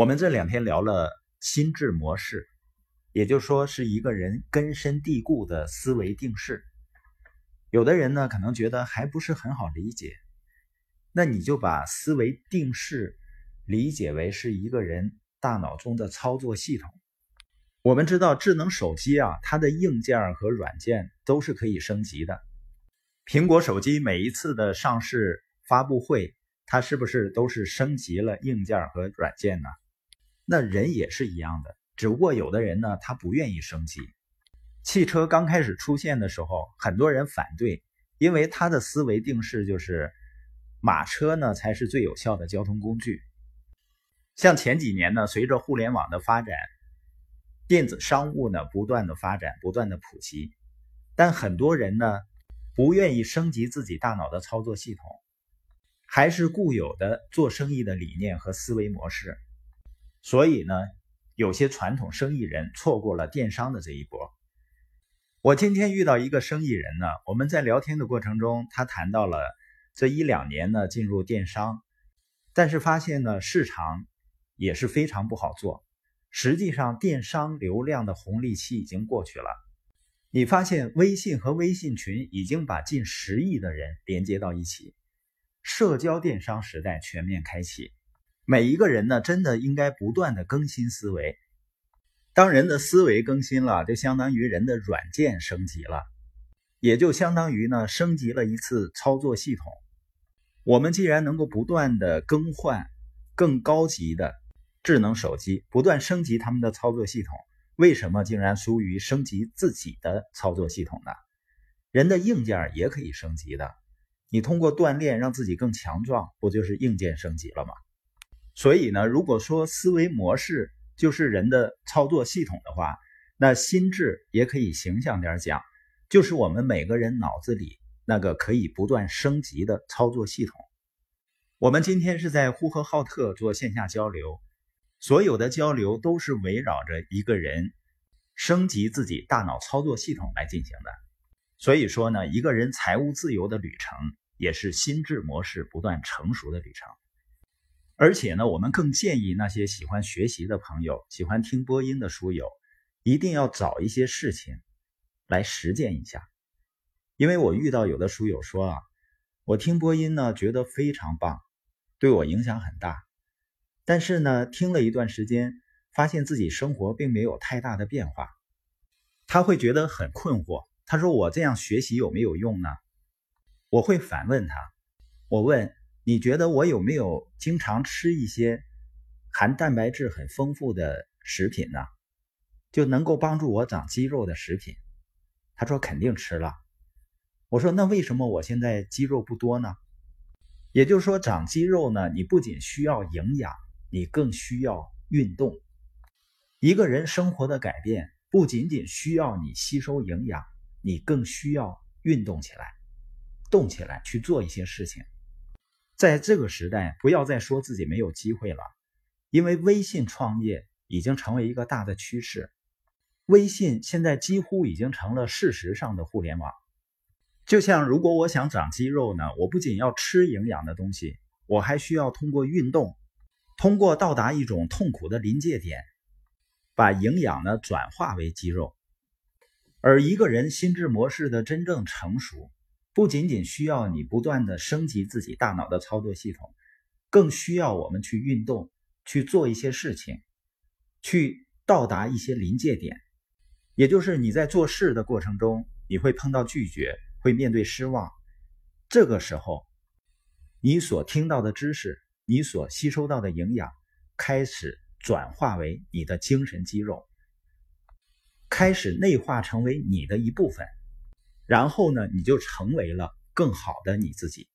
我们这两天聊了心智模式，也就是说是一个人根深蒂固的思维定式。有的人呢可能觉得还不是很好理解，那你就把思维定式理解为是一个人大脑中的操作系统。我们知道智能手机啊，它的硬件和软件都是可以升级的。苹果手机每一次的上市发布会，它是不是都是升级了硬件和软件呢？那人也是一样的，只不过有的人呢，他不愿意升级。汽车刚开始出现的时候，很多人反对，因为他的思维定式就是马车呢才是最有效的交通工具。像前几年呢，随着互联网的发展，电子商务呢不断的发展，不断的普及，但很多人呢不愿意升级自己大脑的操作系统，还是固有的做生意的理念和思维模式。所以呢，有些传统生意人错过了电商的这一波。我今天遇到一个生意人呢，我们在聊天的过程中，他谈到了这一两年呢进入电商，但是发现呢市场也是非常不好做。实际上，电商流量的红利期已经过去了。你发现微信和微信群已经把近十亿的人连接到一起，社交电商时代全面开启。每一个人呢，真的应该不断的更新思维。当人的思维更新了，就相当于人的软件升级了，也就相当于呢升级了一次操作系统。我们既然能够不断的更换更高级的智能手机，不断升级他们的操作系统，为什么竟然疏于升级自己的操作系统呢？人的硬件也可以升级的，你通过锻炼让自己更强壮，不就是硬件升级了吗？所以呢，如果说思维模式就是人的操作系统的话，那心智也可以形象点讲，就是我们每个人脑子里那个可以不断升级的操作系统。我们今天是在呼和浩特做线下交流，所有的交流都是围绕着一个人升级自己大脑操作系统来进行的。所以说呢，一个人财务自由的旅程，也是心智模式不断成熟的旅程。而且呢，我们更建议那些喜欢学习的朋友、喜欢听播音的书友，一定要找一些事情来实践一下。因为我遇到有的书友说啊，我听播音呢，觉得非常棒，对我影响很大。但是呢，听了一段时间，发现自己生活并没有太大的变化，他会觉得很困惑。他说：“我这样学习有没有用呢？”我会反问他，我问。你觉得我有没有经常吃一些含蛋白质很丰富的食品呢？就能够帮助我长肌肉的食品？他说肯定吃了。我说那为什么我现在肌肉不多呢？也就是说，长肌肉呢，你不仅需要营养，你更需要运动。一个人生活的改变不仅仅需要你吸收营养，你更需要运动起来，动起来去做一些事情。在这个时代，不要再说自己没有机会了，因为微信创业已经成为一个大的趋势。微信现在几乎已经成了事实上的互联网。就像如果我想长肌肉呢，我不仅要吃营养的东西，我还需要通过运动，通过到达一种痛苦的临界点，把营养呢转化为肌肉。而一个人心智模式的真正成熟。不仅仅需要你不断的升级自己大脑的操作系统，更需要我们去运动，去做一些事情，去到达一些临界点。也就是你在做事的过程中，你会碰到拒绝，会面对失望。这个时候，你所听到的知识，你所吸收到的营养，开始转化为你的精神肌肉，开始内化成为你的一部分。然后呢，你就成为了更好的你自己。